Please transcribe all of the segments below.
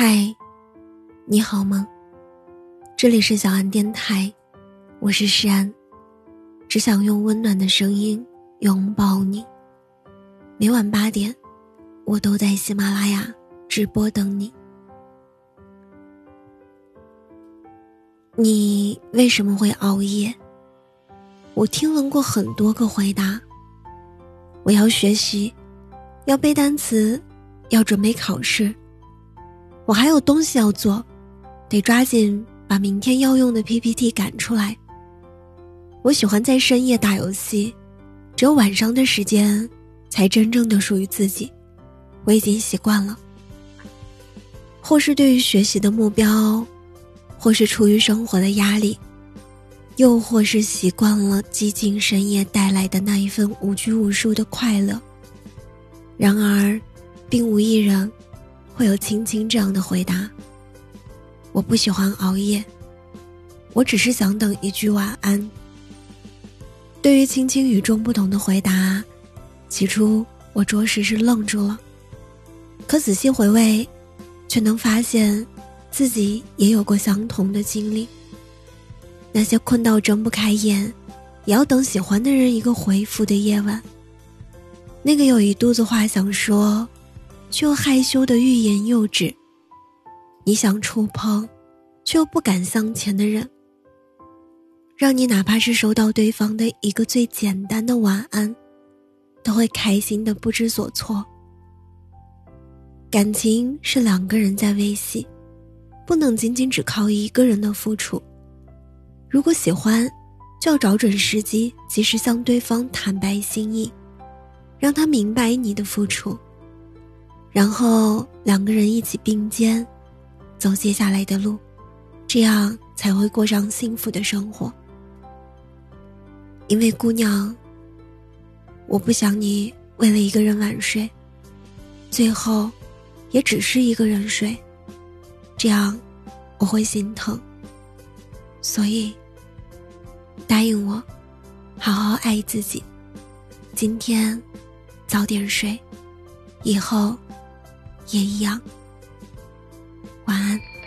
嗨，你好吗？这里是小安电台，我是诗安，只想用温暖的声音拥抱你。每晚八点，我都在喜马拉雅直播等你。你为什么会熬夜？我听闻过很多个回答。我要学习，要背单词，要准备考试。我还有东西要做，得抓紧把明天要用的 PPT 赶出来。我喜欢在深夜打游戏，只有晚上的时间才真正的属于自己。我已经习惯了，或是对于学习的目标，或是出于生活的压力，又或是习惯了寂静深夜带来的那一份无拘无束的快乐。然而，并无一人。会有青青这样的回答。我不喜欢熬夜，我只是想等一句晚安。对于青青与众不同的回答，起初我着实是愣住了，可仔细回味，却能发现自己也有过相同的经历。那些困到睁不开眼，也要等喜欢的人一个回复的夜晚，那个有一肚子话想说。却又害羞的欲言又止。你想触碰，却又不敢向前的人，让你哪怕是收到对方的一个最简单的晚安，都会开心的不知所措。感情是两个人在维系，不能仅仅只靠一个人的付出。如果喜欢，就要找准时机，及时向对方坦白心意，让他明白你的付出。然后两个人一起并肩，走接下来的路，这样才会过上幸福的生活。因为姑娘，我不想你为了一个人晚睡，最后也只是一个人睡，这样我会心疼。所以，答应我，好好爱自己。今天早点睡，以后。也一样。晚安。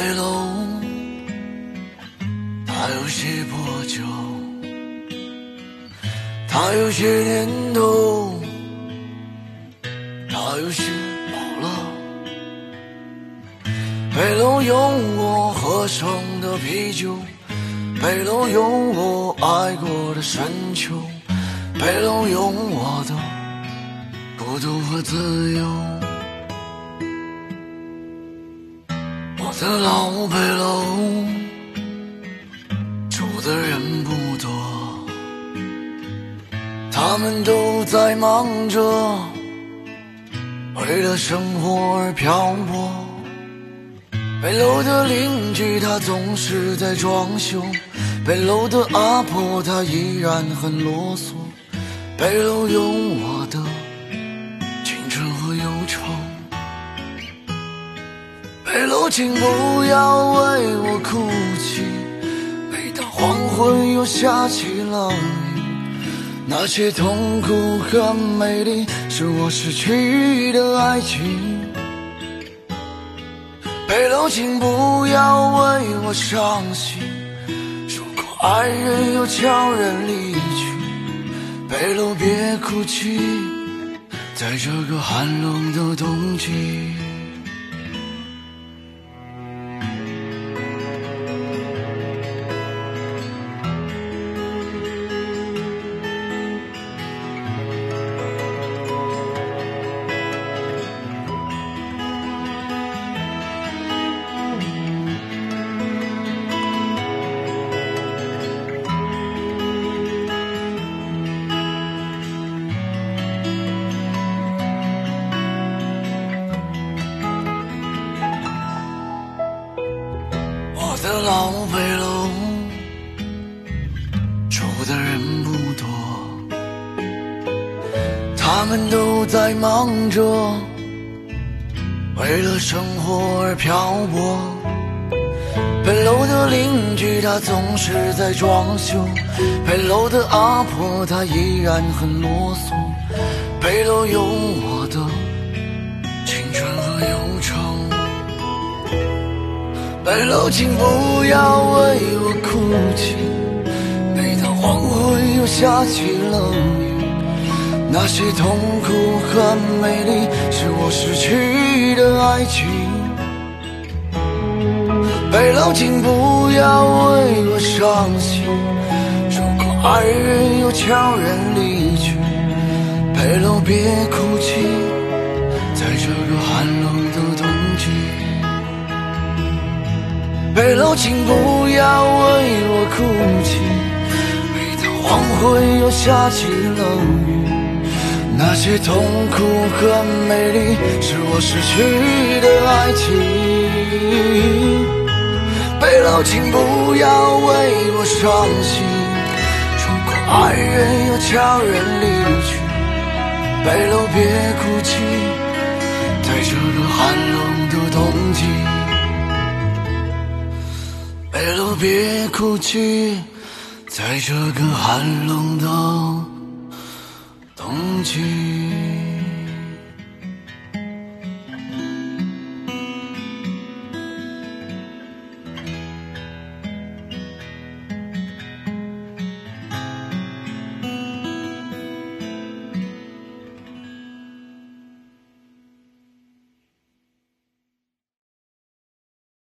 北楼，它有些破旧，它有些年头，它有些老了。北楼有我喝剩的啤酒，北楼有我爱过的深秋，北楼有我的孤独和自由。的老北楼，住的人不多，他们都在忙着，为了生活而漂泊。北楼的邻居他总是在装修，北楼的阿婆她依然很啰嗦，北楼有我请不要为我哭泣。每当黄昏又下起了雨，那些痛苦和美丽，是我失去的爱情。北楼，请不要为我伤心。如果爱人又悄然离去，北楼别哭泣，在这个寒冷的冬季。的老北楼，住的人不多，他们都在忙着，为了生活而漂泊。北楼的邻居他总是在装修，北楼的阿婆她依然很啰嗦，北楼有我北楼，请不要为我哭泣。每当黄昏又下起了雨，那些痛苦和美丽，是我失去的爱情。北楼，请不要为我伤心。如果爱人又悄然离去，北楼别哭泣，在这个寒冷的北楼，请不要为我哭泣。每当黄昏又下起了雨，那些痛苦和美丽，是我失去的爱情。北楼，请不要为我伤心。如果爱人又悄然离去，北楼别哭泣，在这个寒冷的冬季。北楼别哭泣，在这个寒冷的冬季。